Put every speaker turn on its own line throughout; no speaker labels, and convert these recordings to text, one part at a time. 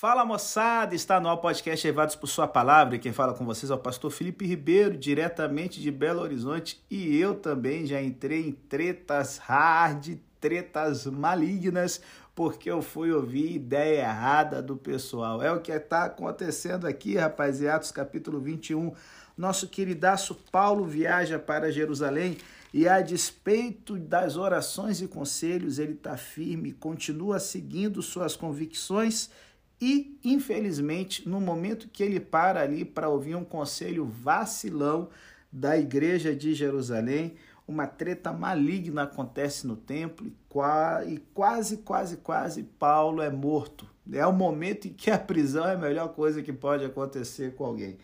Fala moçada, está no ar o podcast Evados por Sua Palavra e quem fala com vocês é o pastor Felipe Ribeiro, diretamente de Belo Horizonte e eu também já entrei em tretas hard, tretas malignas, porque eu fui ouvir ideia errada do pessoal. É o que está acontecendo aqui, rapaziada, capítulo 21. Nosso queridaço Paulo viaja para Jerusalém e a despeito das orações e conselhos, ele está firme, continua seguindo suas convicções e, infelizmente, no momento que ele para ali para ouvir um conselho vacilão da igreja de Jerusalém, uma treta maligna acontece no templo e quase, quase, quase Paulo é morto. É o momento em que a prisão é a melhor coisa que pode acontecer com alguém.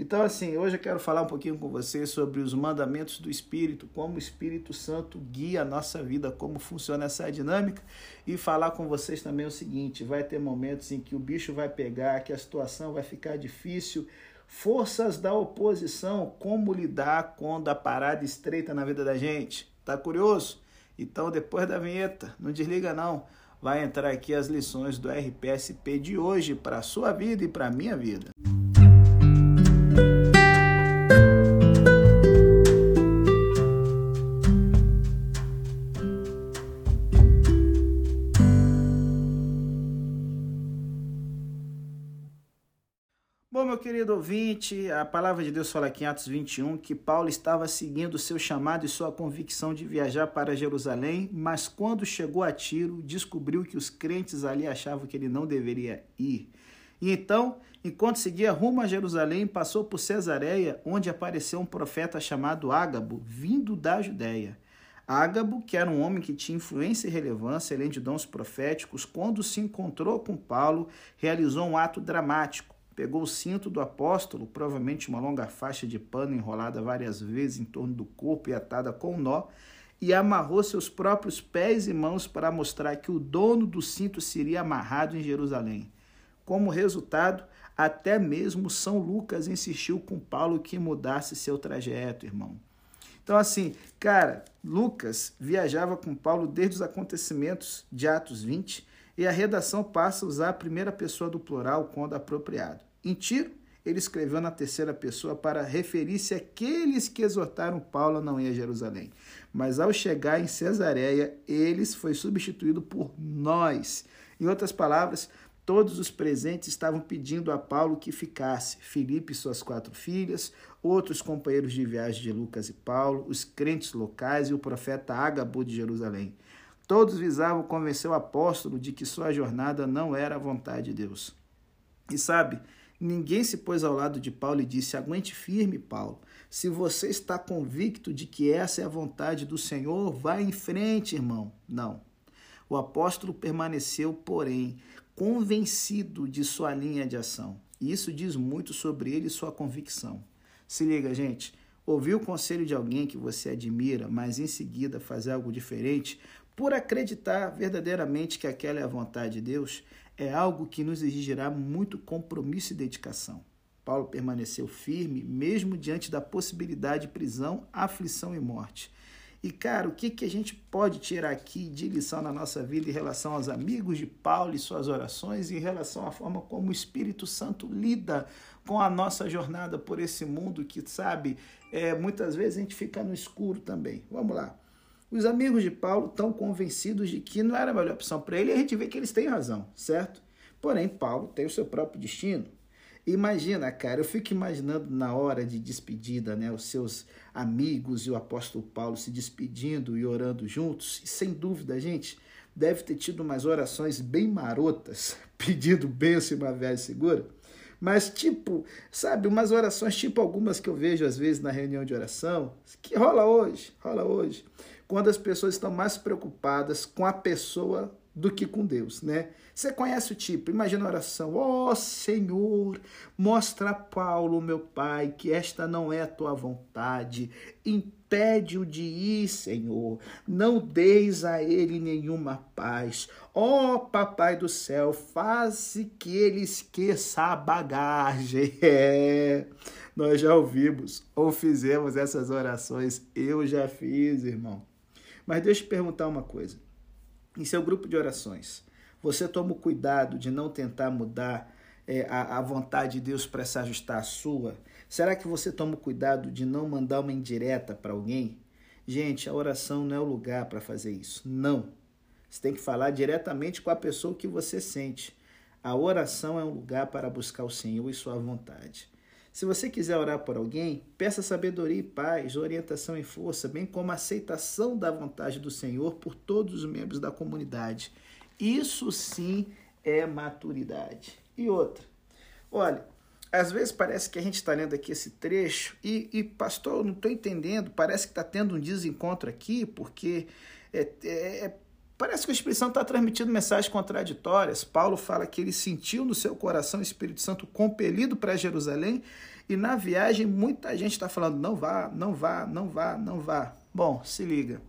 Então, assim, hoje eu quero falar um pouquinho com vocês sobre os mandamentos do Espírito, como o Espírito Santo guia a nossa vida, como funciona essa dinâmica, e falar com vocês também o seguinte: vai ter momentos em que o bicho vai pegar, que a situação vai ficar difícil. Forças da oposição, como lidar quando a parada estreita na vida da gente? Tá curioso? Então, depois da vinheta, não desliga não. Vai entrar aqui as lições do RPSP de hoje para a sua vida e para a minha vida. Ouvinte, a palavra de Deus fala aqui em Atos 21 que Paulo estava seguindo o seu chamado e sua convicção de viajar para Jerusalém, mas quando chegou a Tiro, descobriu que os crentes ali achavam que ele não deveria ir. E então, enquanto seguia rumo a Jerusalém, passou por Cesareia, onde apareceu um profeta chamado Ágabo, vindo da Judéia. Ágabo, que era um homem que tinha influência e relevância, além de dons proféticos, quando se encontrou com Paulo, realizou um ato dramático pegou o cinto do apóstolo, provavelmente uma longa faixa de pano enrolada várias vezes em torno do corpo e atada com um nó, e amarrou seus próprios pés e mãos para mostrar que o dono do cinto seria amarrado em Jerusalém. Como resultado, até mesmo São Lucas insistiu com Paulo que mudasse seu trajeto, irmão. Então, assim, cara, Lucas viajava com Paulo desde os acontecimentos de Atos 20 e a redação passa a usar a primeira pessoa do plural quando apropriado. Em Tiro, ele escreveu na terceira pessoa para referir-se àqueles que exortaram Paulo a não ir a Jerusalém. Mas ao chegar em Cesareia, eles foi substituído por nós. Em outras palavras, todos os presentes estavam pedindo a Paulo que ficasse. Filipe e suas quatro filhas, outros companheiros de viagem de Lucas e Paulo, os crentes locais e o profeta Ágabo de Jerusalém. Todos visavam convencer o apóstolo de que sua jornada não era a vontade de Deus. E sabe, Ninguém se pôs ao lado de Paulo e disse: Aguente firme, Paulo. Se você está convicto de que essa é a vontade do Senhor, vá em frente, irmão. Não. O apóstolo permaneceu, porém, convencido de sua linha de ação. E isso diz muito sobre ele e sua convicção. Se liga, gente. Ouvir o conselho de alguém que você admira, mas em seguida fazer algo diferente, por acreditar verdadeiramente que aquela é a vontade de Deus, é algo que nos exigirá muito compromisso e dedicação. Paulo permaneceu firme, mesmo diante da possibilidade de prisão, aflição e morte. E, cara, o que, que a gente pode tirar aqui de lição na nossa vida em relação aos amigos de Paulo e suas orações, em relação à forma como o Espírito Santo lida com a nossa jornada por esse mundo que, sabe, é, muitas vezes a gente fica no escuro também. Vamos lá. Os amigos de Paulo estão convencidos de que não era a melhor opção para ele e a gente vê que eles têm razão, certo? Porém, Paulo tem o seu próprio destino. Imagina, cara, eu fico imaginando na hora de despedida, né, os seus amigos e o apóstolo Paulo se despedindo e orando juntos. E sem dúvida, gente, deve ter tido umas orações bem marotas, pedindo bênção e uma viagem segura. Mas, tipo, sabe, umas orações, tipo algumas que eu vejo às vezes na reunião de oração, que rola hoje, rola hoje quando as pessoas estão mais preocupadas com a pessoa do que com Deus, né? Você conhece o tipo, imagina a oração, ó oh, Senhor, mostra a Paulo, meu pai, que esta não é a tua vontade, impede-o de ir, Senhor, não deis a ele nenhuma paz, ó oh, papai do céu, faze que ele esqueça a bagagem, é, nós já ouvimos ou fizemos essas orações, eu já fiz, irmão, mas deixa eu te perguntar uma coisa. Em seu grupo de orações, Você toma o cuidado de não tentar mudar é, a, a vontade de Deus para se ajustar à sua? Será que você toma o cuidado de não mandar uma indireta para alguém? Gente, a oração não é o lugar para fazer isso. Não. Você tem que falar diretamente com a pessoa que você sente. A oração é um lugar para buscar o Senhor e sua vontade. Se você quiser orar por alguém, peça sabedoria e paz, orientação e força, bem como aceitação da vontade do Senhor por todos os membros da comunidade. Isso sim é maturidade. E outra, olha, às vezes parece que a gente está lendo aqui esse trecho e, e pastor, eu não estou entendendo, parece que está tendo um desencontro aqui, porque é, é, é Parece que o Espírito Santo está transmitindo mensagens contraditórias. Paulo fala que ele sentiu no seu coração o Espírito Santo compelido para Jerusalém e na viagem muita gente está falando: não vá, não vá, não vá, não vá. Bom, se liga.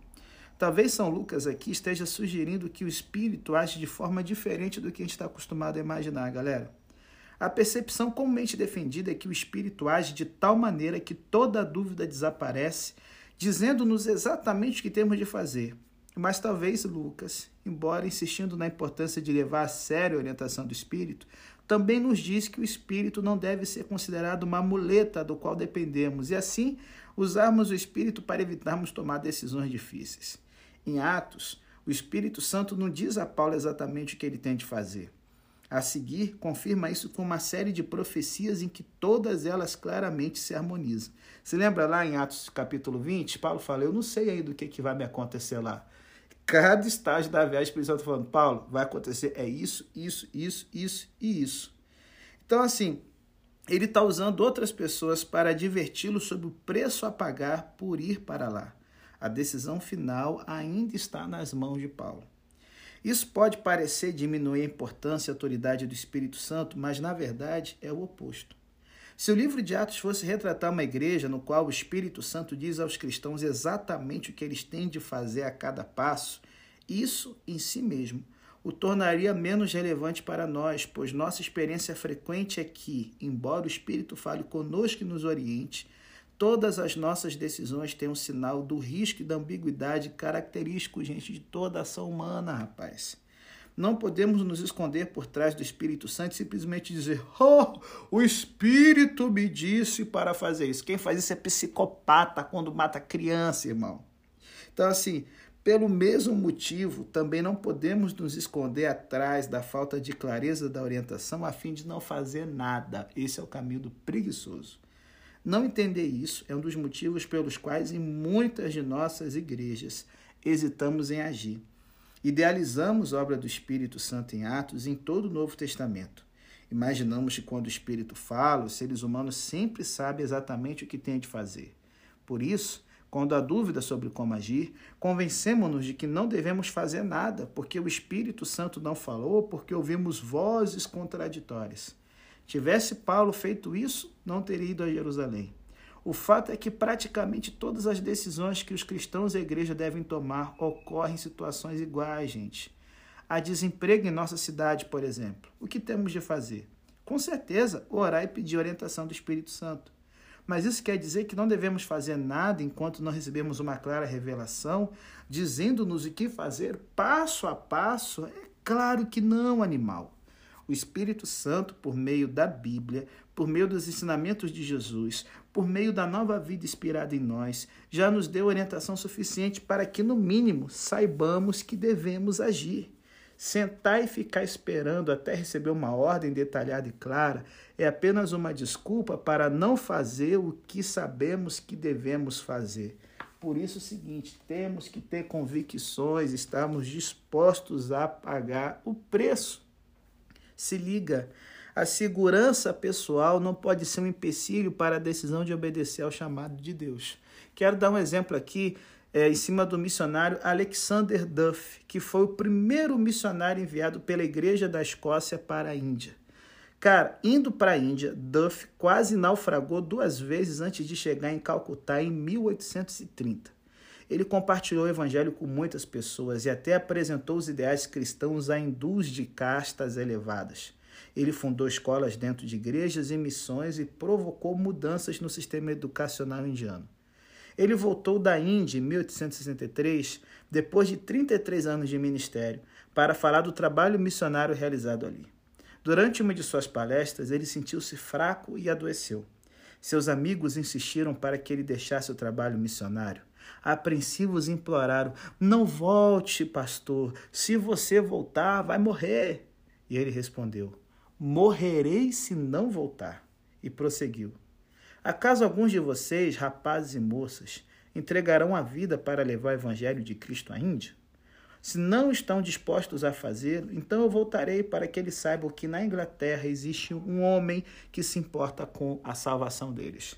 Talvez São Lucas aqui esteja sugerindo que o Espírito age de forma diferente do que a gente está acostumado a imaginar, galera. A percepção comumente defendida é que o Espírito age de tal maneira que toda dúvida desaparece, dizendo-nos exatamente o que temos de fazer. Mas talvez Lucas, embora insistindo na importância de levar a sério a orientação do espírito, também nos diz que o espírito não deve ser considerado uma muleta do qual dependemos e assim usarmos o espírito para evitarmos tomar decisões difíceis. Em Atos, o Espírito Santo não diz a Paulo exatamente o que ele tem de fazer. A seguir, confirma isso com uma série de profecias em que todas elas claramente se harmonizam. Se lembra lá em Atos capítulo 20? Paulo fala: Eu não sei ainda o que, que vai me acontecer lá cada estágio da viagem, o Espírito Santo falando, Paulo, vai acontecer é isso, isso, isso, isso e isso. Então, assim, ele está usando outras pessoas para diverti-lo sobre o preço a pagar por ir para lá. A decisão final ainda está nas mãos de Paulo. Isso pode parecer diminuir a importância e a autoridade do Espírito Santo, mas na verdade é o oposto. Se o livro de Atos fosse retratar uma igreja no qual o Espírito Santo diz aos cristãos exatamente o que eles têm de fazer a cada passo, isso em si mesmo o tornaria menos relevante para nós, pois nossa experiência frequente é que, embora o Espírito fale conosco e nos oriente, todas as nossas decisões têm um sinal do risco e da ambiguidade característico, gente, de toda ação humana, rapaz. Não podemos nos esconder por trás do Espírito Santo e simplesmente dizer: Oh, o Espírito me disse para fazer isso. Quem faz isso é psicopata quando mata criança, irmão. Então, assim, pelo mesmo motivo, também não podemos nos esconder atrás da falta de clareza da orientação a fim de não fazer nada. Esse é o caminho do preguiçoso. Não entender isso é um dos motivos pelos quais, em muitas de nossas igrejas, hesitamos em agir. Idealizamos a obra do Espírito Santo em Atos em todo o Novo Testamento. Imaginamos que quando o Espírito fala, os seres humanos sempre sabem exatamente o que têm de fazer. Por isso, quando há dúvida sobre como agir, convencemos-nos de que não devemos fazer nada, porque o Espírito Santo não falou, porque ouvimos vozes contraditórias. Tivesse Paulo feito isso, não teria ido a Jerusalém. O fato é que praticamente todas as decisões que os cristãos e a igreja devem tomar ocorrem em situações iguais, gente. Há desemprego em nossa cidade, por exemplo. O que temos de fazer? Com certeza, orar e pedir orientação do Espírito Santo. Mas isso quer dizer que não devemos fazer nada enquanto não recebemos uma clara revelação, dizendo-nos o que fazer passo a passo? É claro que não, animal. O Espírito Santo, por meio da Bíblia, por meio dos ensinamentos de Jesus, por meio da nova vida inspirada em nós, já nos deu orientação suficiente para que, no mínimo, saibamos que devemos agir. Sentar e ficar esperando até receber uma ordem detalhada e clara é apenas uma desculpa para não fazer o que sabemos que devemos fazer. Por isso, é o seguinte: temos que ter convicções, estamos dispostos a pagar o preço. Se liga, a segurança pessoal não pode ser um empecilho para a decisão de obedecer ao chamado de Deus. Quero dar um exemplo aqui é, em cima do missionário Alexander Duff, que foi o primeiro missionário enviado pela Igreja da Escócia para a Índia. Cara, indo para a Índia, Duff quase naufragou duas vezes antes de chegar em Calcutá em 1830. Ele compartilhou o evangelho com muitas pessoas e até apresentou os ideais cristãos a hindus de castas elevadas. Ele fundou escolas dentro de igrejas e missões e provocou mudanças no sistema educacional indiano. Ele voltou da Índia em 1863, depois de 33 anos de ministério, para falar do trabalho missionário realizado ali. Durante uma de suas palestras, ele sentiu-se fraco e adoeceu. Seus amigos insistiram para que ele deixasse o trabalho missionário. Apreensivos imploraram: Não volte, pastor. Se você voltar, vai morrer. E ele respondeu: Morrerei se não voltar. E prosseguiu: Acaso alguns de vocês, rapazes e moças, entregarão a vida para levar o evangelho de Cristo à Índia? Se não estão dispostos a fazê-lo, então eu voltarei para que eles saibam que na Inglaterra existe um homem que se importa com a salvação deles.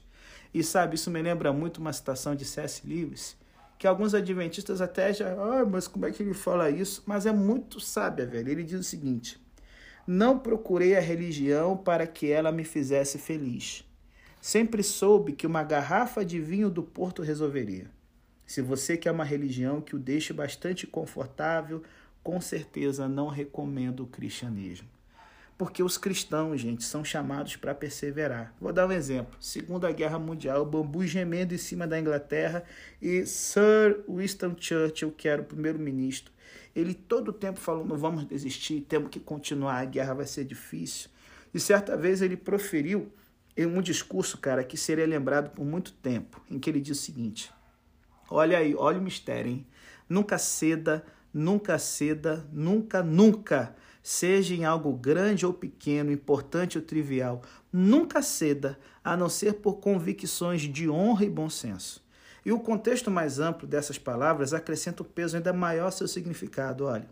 E sabe, isso me lembra muito uma citação de C.S. Lewis, que alguns adventistas até já, ah, mas como é que ele fala isso? Mas é muito sábia, velho. Ele diz o seguinte: Não procurei a religião para que ela me fizesse feliz. Sempre soube que uma garrafa de vinho do Porto resolveria. Se você quer uma religião que o deixe bastante confortável, com certeza não recomendo o cristianismo. Porque os cristãos, gente, são chamados para perseverar. Vou dar um exemplo. Segunda Guerra Mundial, o bambu gemendo em cima da Inglaterra e Sir Winston Churchill, que era o primeiro-ministro, ele todo o tempo falou: não vamos desistir, temos que continuar, a guerra vai ser difícil. E certa vez ele proferiu um discurso, cara, que seria lembrado por muito tempo, em que ele diz o seguinte: Olha aí, olha o mistério, hein? Nunca ceda, nunca ceda, nunca, nunca, seja em algo grande ou pequeno, importante ou trivial, nunca ceda, a não ser por convicções de honra e bom senso. E o contexto mais amplo dessas palavras acrescenta o peso ainda maior ao seu significado. Olha,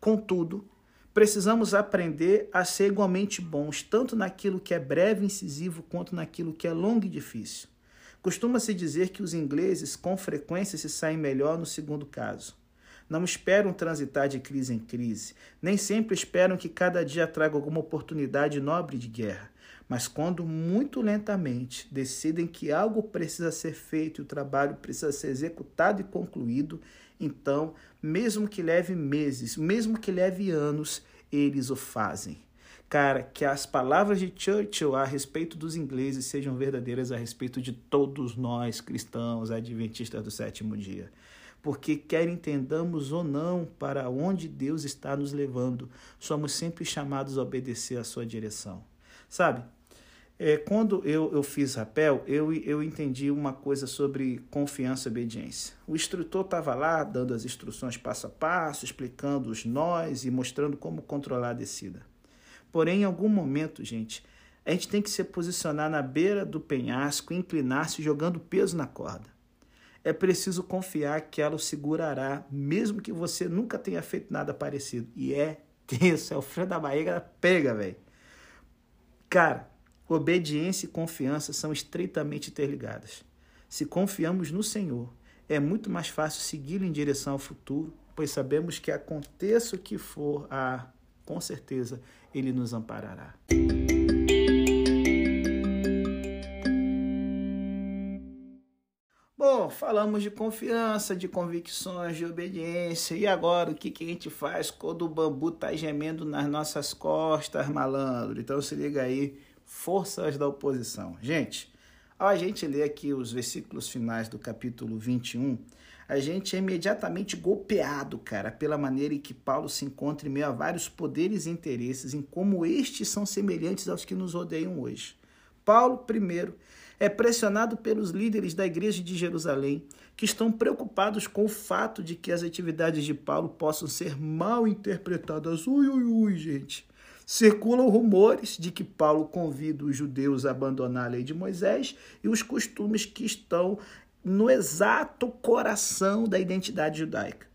contudo, precisamos aprender a ser igualmente bons, tanto naquilo que é breve e incisivo, quanto naquilo que é longo e difícil. Costuma-se dizer que os ingleses com frequência se saem melhor no segundo caso. Não esperam transitar de crise em crise, nem sempre esperam que cada dia traga alguma oportunidade nobre de guerra, mas quando muito lentamente decidem que algo precisa ser feito o trabalho precisa ser executado e concluído, então, mesmo que leve meses, mesmo que leve anos, eles o fazem. Cara, que as palavras de Churchill a respeito dos ingleses sejam verdadeiras a respeito de todos nós cristãos, adventistas do sétimo dia. Porque, quer entendamos ou não para onde Deus está nos levando, somos sempre chamados a obedecer à sua direção. Sabe, é, quando eu, eu fiz rapel, eu, eu entendi uma coisa sobre confiança e obediência. O instrutor estava lá dando as instruções passo a passo, explicando os nós e mostrando como controlar a descida. Porém, em algum momento, gente, a gente tem que se posicionar na beira do penhasco, inclinar-se jogando peso na corda. É preciso confiar que ela o segurará, mesmo que você nunca tenha feito nada parecido. E é tenso, é o freio da barriga, pega, velho. Cara, obediência e confiança são estreitamente interligadas. Se confiamos no Senhor, é muito mais fácil segui-lo em direção ao futuro, pois sabemos que aconteça o que for, a com certeza ele nos amparará. Bom, falamos de confiança, de convicções, de obediência. E agora, o que, que a gente faz quando o bambu está gemendo nas nossas costas, malandro? Então se liga aí, forças da oposição. Gente, ao a gente ler aqui os versículos finais do capítulo 21, a gente é imediatamente golpeado, cara, pela maneira em que Paulo se encontra em meio a vários poderes e interesses, em como estes são semelhantes aos que nos rodeiam hoje. Paulo, primeiro, é pressionado pelos líderes da igreja de Jerusalém, que estão preocupados com o fato de que as atividades de Paulo possam ser mal interpretadas. Ui, ui, ui, gente. Circulam rumores de que Paulo convida os judeus a abandonar a lei de Moisés e os costumes que estão no exato coração da identidade judaica.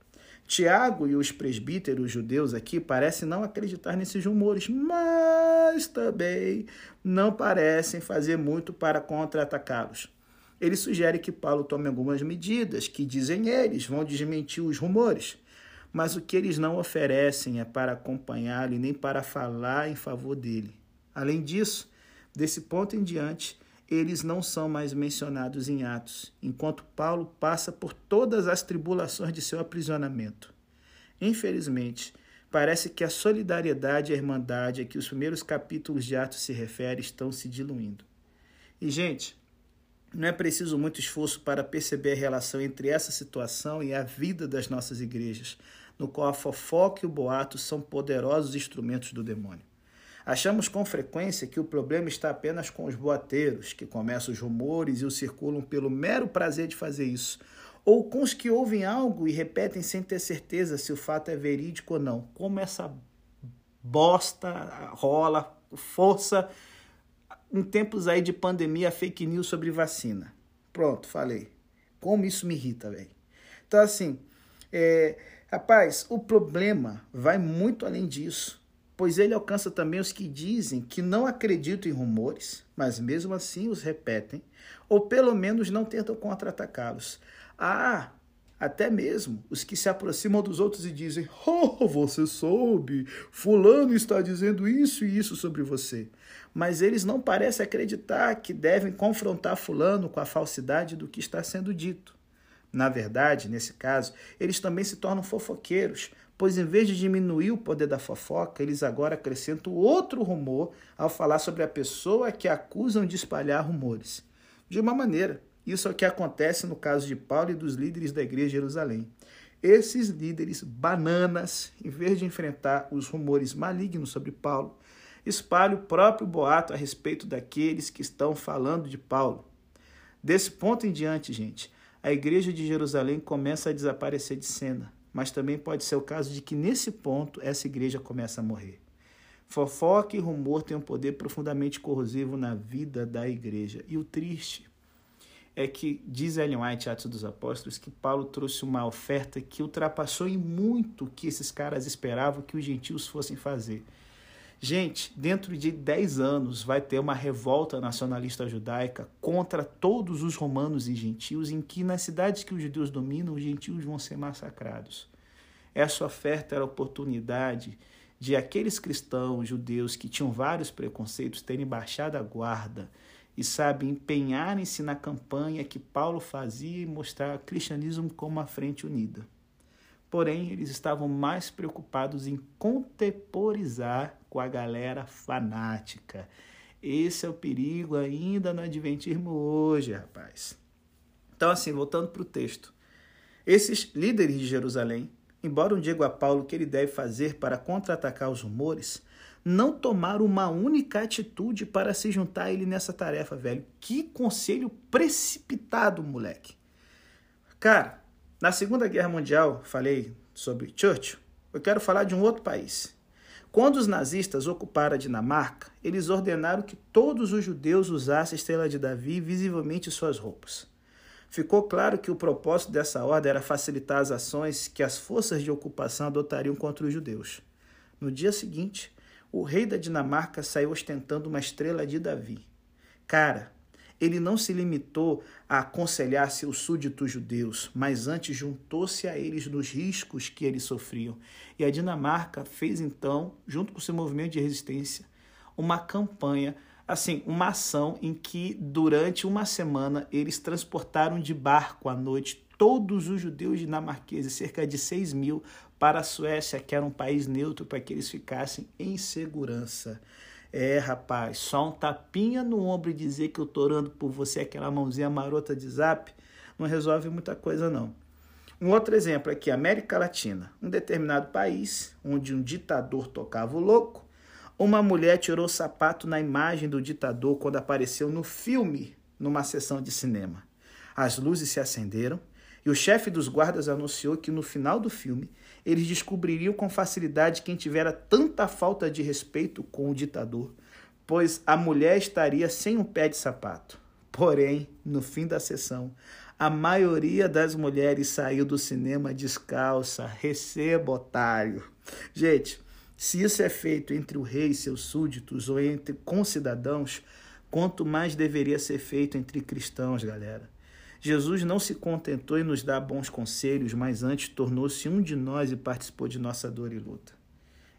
Tiago e os presbíteros judeus aqui parecem não acreditar nesses rumores, mas também não parecem fazer muito para contra-atacá-los. Ele sugere que Paulo tome algumas medidas que, dizem eles, vão desmentir os rumores, mas o que eles não oferecem é para acompanhá-lo e nem para falar em favor dele. Além disso, desse ponto em diante, eles não são mais mencionados em Atos, enquanto Paulo passa por todas as tribulações de seu aprisionamento. Infelizmente, parece que a solidariedade e a irmandade a que os primeiros capítulos de Atos se referem estão se diluindo. E, gente, Não é preciso muito esforço para perceber a relação entre essa situação e a vida das nossas igrejas, no qual a fofoca e o boato são poderosos instrumentos do demônio. Achamos com frequência que o problema está apenas com os boateiros, que começam os rumores e os circulam pelo mero prazer de fazer isso, ou com os que ouvem algo e repetem sem ter certeza se o fato é verídico ou não. Como essa bosta rola, força em tempos aí de pandemia, fake news sobre vacina. Pronto, falei. Como isso me irrita, velho. Então, assim, é, rapaz, o problema vai muito além disso, pois ele alcança também os que dizem que não acreditam em rumores, mas mesmo assim os repetem, ou pelo menos não tentam contra-atacá-los. Ah, até mesmo os que se aproximam dos outros e dizem: Oh, você soube, Fulano está dizendo isso e isso sobre você. Mas eles não parecem acreditar que devem confrontar Fulano com a falsidade do que está sendo dito. Na verdade, nesse caso, eles também se tornam fofoqueiros, pois em vez de diminuir o poder da fofoca, eles agora acrescentam outro rumor ao falar sobre a pessoa que acusam de espalhar rumores. De uma maneira, isso é o que acontece no caso de Paulo e dos líderes da igreja de Jerusalém. Esses líderes bananas, em vez de enfrentar os rumores malignos sobre Paulo, espalham o próprio boato a respeito daqueles que estão falando de Paulo. Desse ponto em diante, gente, a igreja de Jerusalém começa a desaparecer de cena, mas também pode ser o caso de que nesse ponto essa igreja começa a morrer. Fofoca e rumor têm um poder profundamente corrosivo na vida da igreja. E o triste é que diz Ellen White, Atos dos Apóstolos, que Paulo trouxe uma oferta que ultrapassou em muito o que esses caras esperavam que os gentios fossem fazer. Gente, dentro de 10 anos vai ter uma revolta nacionalista judaica contra todos os romanos e gentios, em que nas cidades que os judeus dominam, os gentios vão ser massacrados. Essa oferta era a oportunidade de aqueles cristãos judeus que tinham vários preconceitos terem baixado a guarda e sabe empenharem-se na campanha que Paulo fazia e mostrar o cristianismo como uma frente unida. Porém, eles estavam mais preocupados em contemporizar com a galera fanática. Esse é o perigo ainda no Adventismo hoje, rapaz. Então, assim, voltando para o texto. Esses líderes de Jerusalém, embora um diga a Paulo que ele deve fazer para contra-atacar os rumores, não tomar uma única atitude para se juntar a ele nessa tarefa, velho. Que conselho precipitado, moleque. Cara, na Segunda Guerra Mundial, falei sobre Churchill, eu quero falar de um outro país. Quando os nazistas ocuparam a Dinamarca, eles ordenaram que todos os judeus usassem a estrela de Davi visivelmente suas roupas. Ficou claro que o propósito dessa ordem era facilitar as ações que as forças de ocupação adotariam contra os judeus. No dia seguinte, o rei da Dinamarca saiu ostentando uma estrela de Davi. Cara, ele não se limitou a aconselhar seus súditos judeus, mas antes juntou-se a eles nos riscos que eles sofriam. E a Dinamarca fez então, junto com seu movimento de resistência, uma campanha, assim, uma ação em que durante uma semana eles transportaram de barco à noite todos os judeus dinamarqueses, cerca de 6 mil, para a Suécia, que era um país neutro, para que eles ficassem em segurança. É, rapaz, só um tapinha no ombro e dizer que eu tô orando por você, aquela mãozinha marota de zap, não resolve muita coisa, não. Um outro exemplo aqui, América Latina. Um determinado país, onde um ditador tocava o louco, uma mulher tirou o sapato na imagem do ditador quando apareceu no filme, numa sessão de cinema. As luzes se acenderam e o chefe dos guardas anunciou que no final do filme eles descobririam com facilidade quem tivera tanta falta de respeito com o ditador, pois a mulher estaria sem um pé de sapato. Porém, no fim da sessão, a maioria das mulheres saiu do cinema descalça. Receba, otário. Gente, se isso é feito entre o rei e seus súditos ou entre concidadãos, quanto mais deveria ser feito entre cristãos, galera. Jesus não se contentou em nos dar bons conselhos, mas antes tornou-se um de nós e participou de nossa dor e luta.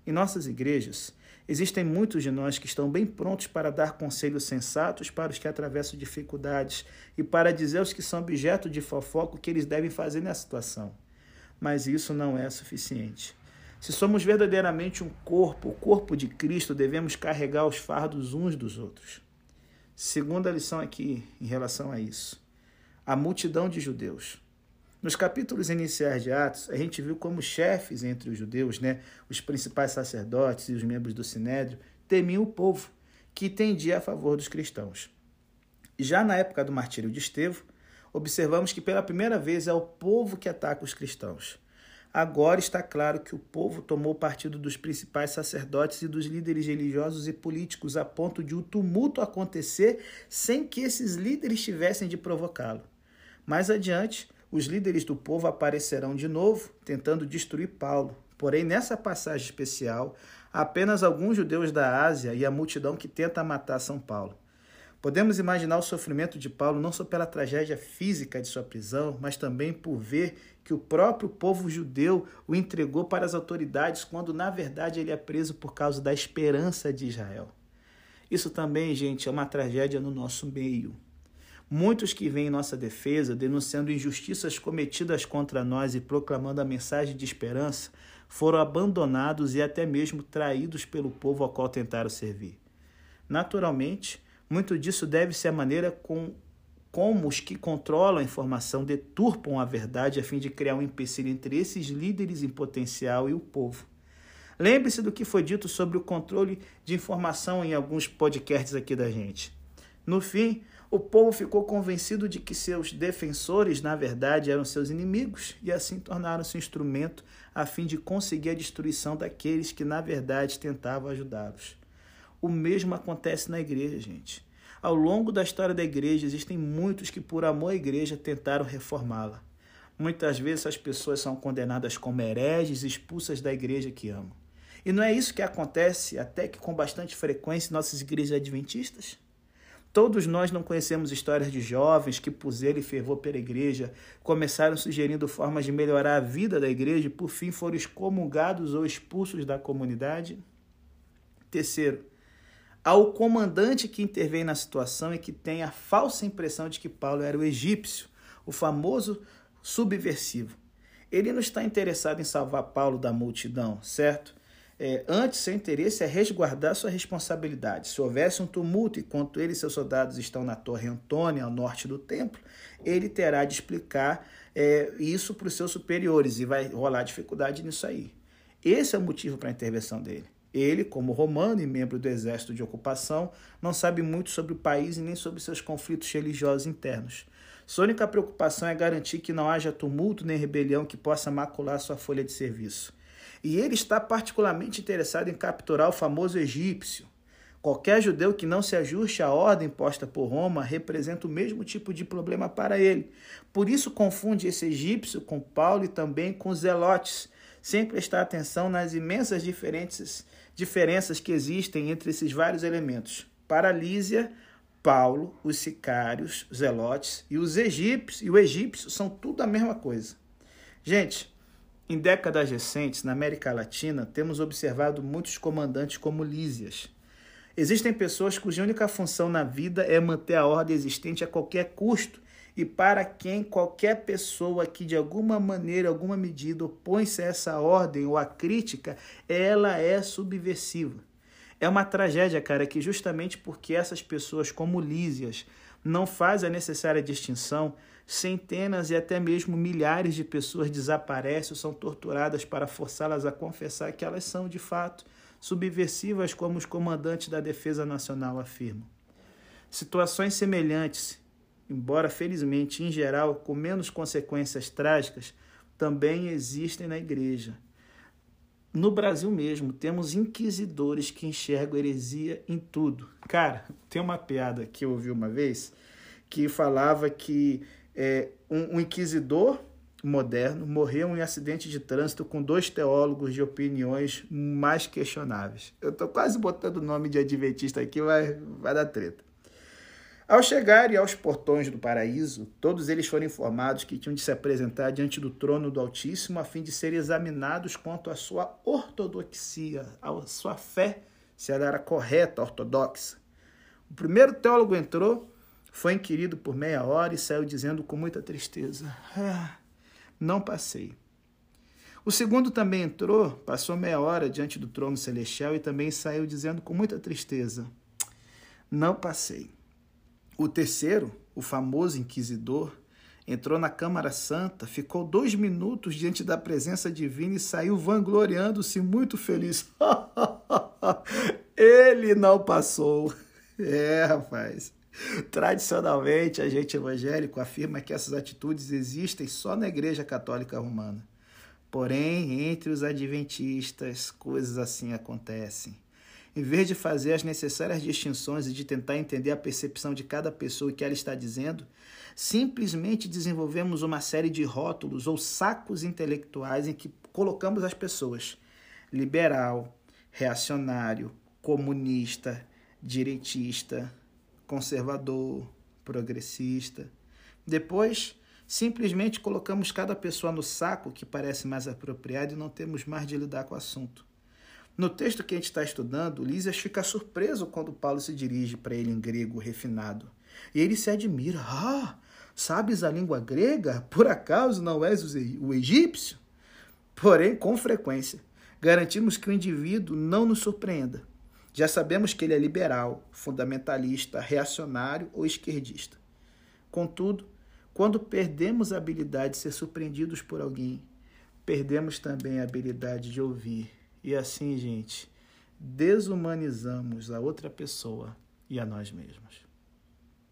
Em nossas igrejas, existem muitos de nós que estão bem prontos para dar conselhos sensatos para os que atravessam dificuldades e para dizer aos que são objeto de fofoca o que eles devem fazer nessa situação. Mas isso não é suficiente. Se somos verdadeiramente um corpo, o corpo de Cristo, devemos carregar os fardos uns dos outros. Segunda lição aqui em relação a isso. A multidão de judeus. Nos capítulos iniciais de Atos, a gente viu como chefes entre os judeus, né, os principais sacerdotes e os membros do sinédrio, temiam o povo, que tendia a favor dos cristãos. Já na época do martírio de Estevão, observamos que pela primeira vez é o povo que ataca os cristãos. Agora está claro que o povo tomou partido dos principais sacerdotes e dos líderes religiosos e políticos a ponto de o tumulto acontecer sem que esses líderes tivessem de provocá-lo. Mais adiante, os líderes do povo aparecerão de novo, tentando destruir Paulo. Porém, nessa passagem especial, apenas alguns judeus da Ásia e a multidão que tenta matar São Paulo. Podemos imaginar o sofrimento de Paulo não só pela tragédia física de sua prisão, mas também por ver que o próprio povo judeu o entregou para as autoridades quando na verdade ele é preso por causa da esperança de Israel. Isso também, gente, é uma tragédia no nosso meio. Muitos que vêm em nossa defesa denunciando injustiças cometidas contra nós e proclamando a mensagem de esperança foram abandonados e até mesmo traídos pelo povo ao qual tentaram servir. Naturalmente, muito disso deve-se à maneira com, como os que controlam a informação deturpam a verdade a fim de criar um empecilho entre esses líderes em potencial e o povo. Lembre-se do que foi dito sobre o controle de informação em alguns podcasts aqui da gente. No fim, o povo ficou convencido de que seus defensores, na verdade, eram seus inimigos e assim tornaram-se um instrumento a fim de conseguir a destruição daqueles que, na verdade, tentavam ajudá-los. O mesmo acontece na igreja, gente. Ao longo da história da igreja, existem muitos que, por amor à igreja, tentaram reformá-la. Muitas vezes as pessoas são condenadas como hereges expulsas da igreja que amam. E não é isso que acontece até que com bastante frequência em nossas igrejas adventistas? Todos nós não conhecemos histórias de jovens que, por zelo e fervor pela igreja, começaram sugerindo formas de melhorar a vida da igreja e, por fim, foram excomungados ou expulsos da comunidade? Terceiro, ao comandante que intervém na situação e que tem a falsa impressão de que Paulo era o egípcio, o famoso subversivo. Ele não está interessado em salvar Paulo da multidão, certo? É, antes, seu interesse é resguardar sua responsabilidade. Se houvesse um tumulto enquanto ele e seus soldados estão na Torre Antônia, ao norte do templo, ele terá de explicar é, isso para os seus superiores e vai rolar dificuldade nisso aí. Esse é o motivo para a intervenção dele. Ele, como romano e membro do exército de ocupação, não sabe muito sobre o país e nem sobre seus conflitos religiosos internos. Sua única preocupação é garantir que não haja tumulto nem rebelião que possa macular sua folha de serviço. E ele está particularmente interessado em capturar o famoso egípcio. Qualquer judeu que não se ajuste à ordem posta por Roma representa o mesmo tipo de problema para ele. Por isso confunde esse egípcio com Paulo e também com zelotes, sem prestar atenção nas imensas diferenças, diferenças que existem entre esses vários elementos. Para Lísia, Paulo, os sicários, os zelotes e os egípcios e o egípcio são tudo a mesma coisa. Gente, em décadas recentes, na América Latina, temos observado muitos comandantes como Lísias. Existem pessoas cuja única função na vida é manter a ordem existente a qualquer custo e para quem qualquer pessoa que de alguma maneira, alguma medida opõe-se a essa ordem ou a crítica, ela é subversiva. É uma tragédia, cara, que justamente porque essas pessoas como Lísias não fazem a necessária distinção, centenas e até mesmo milhares de pessoas desaparecem ou são torturadas para forçá-las a confessar que elas são, de fato, subversivas, como os comandantes da Defesa Nacional afirmam. Situações semelhantes, embora felizmente em geral com menos consequências trágicas, também existem na igreja. No Brasil mesmo, temos inquisidores que enxergam heresia em tudo. Cara, tem uma piada que eu ouvi uma vez que falava que é, um, um inquisidor moderno morreu em acidente de trânsito com dois teólogos de opiniões mais questionáveis. Eu estou quase botando o nome de adventista aqui, vai, vai dar treta. Ao chegarem aos portões do paraíso, todos eles foram informados que tinham de se apresentar diante do trono do Altíssimo a fim de serem examinados quanto à sua ortodoxia, à sua fé, se ela era correta, ortodoxa. O primeiro teólogo entrou, foi inquirido por meia hora e saiu dizendo com muita tristeza: ah, Não passei. O segundo também entrou, passou meia hora diante do trono celestial e também saiu dizendo com muita tristeza: Não passei. O terceiro, o famoso inquisidor, entrou na Câmara Santa, ficou dois minutos diante da presença divina e saiu vangloriando-se muito feliz. Ele não passou. É, rapaz. Tradicionalmente, a gente evangélico afirma que essas atitudes existem só na Igreja Católica Romana. Porém, entre os adventistas, coisas assim acontecem. Em vez de fazer as necessárias distinções e de tentar entender a percepção de cada pessoa e o que ela está dizendo, simplesmente desenvolvemos uma série de rótulos ou sacos intelectuais em que colocamos as pessoas: liberal, reacionário, comunista, direitista, conservador, progressista. Depois, simplesmente colocamos cada pessoa no saco que parece mais apropriado e não temos mais de lidar com o assunto. No texto que a gente está estudando, Lísias fica surpreso quando Paulo se dirige para ele em grego refinado. E ele se admira. Ah, sabes a língua grega? Por acaso não és o egípcio? Porém, com frequência, garantimos que o indivíduo não nos surpreenda. Já sabemos que ele é liberal, fundamentalista, reacionário ou esquerdista. Contudo, quando perdemos a habilidade de ser surpreendidos por alguém, perdemos também a habilidade de ouvir e assim, gente, desumanizamos a outra pessoa e a nós mesmos.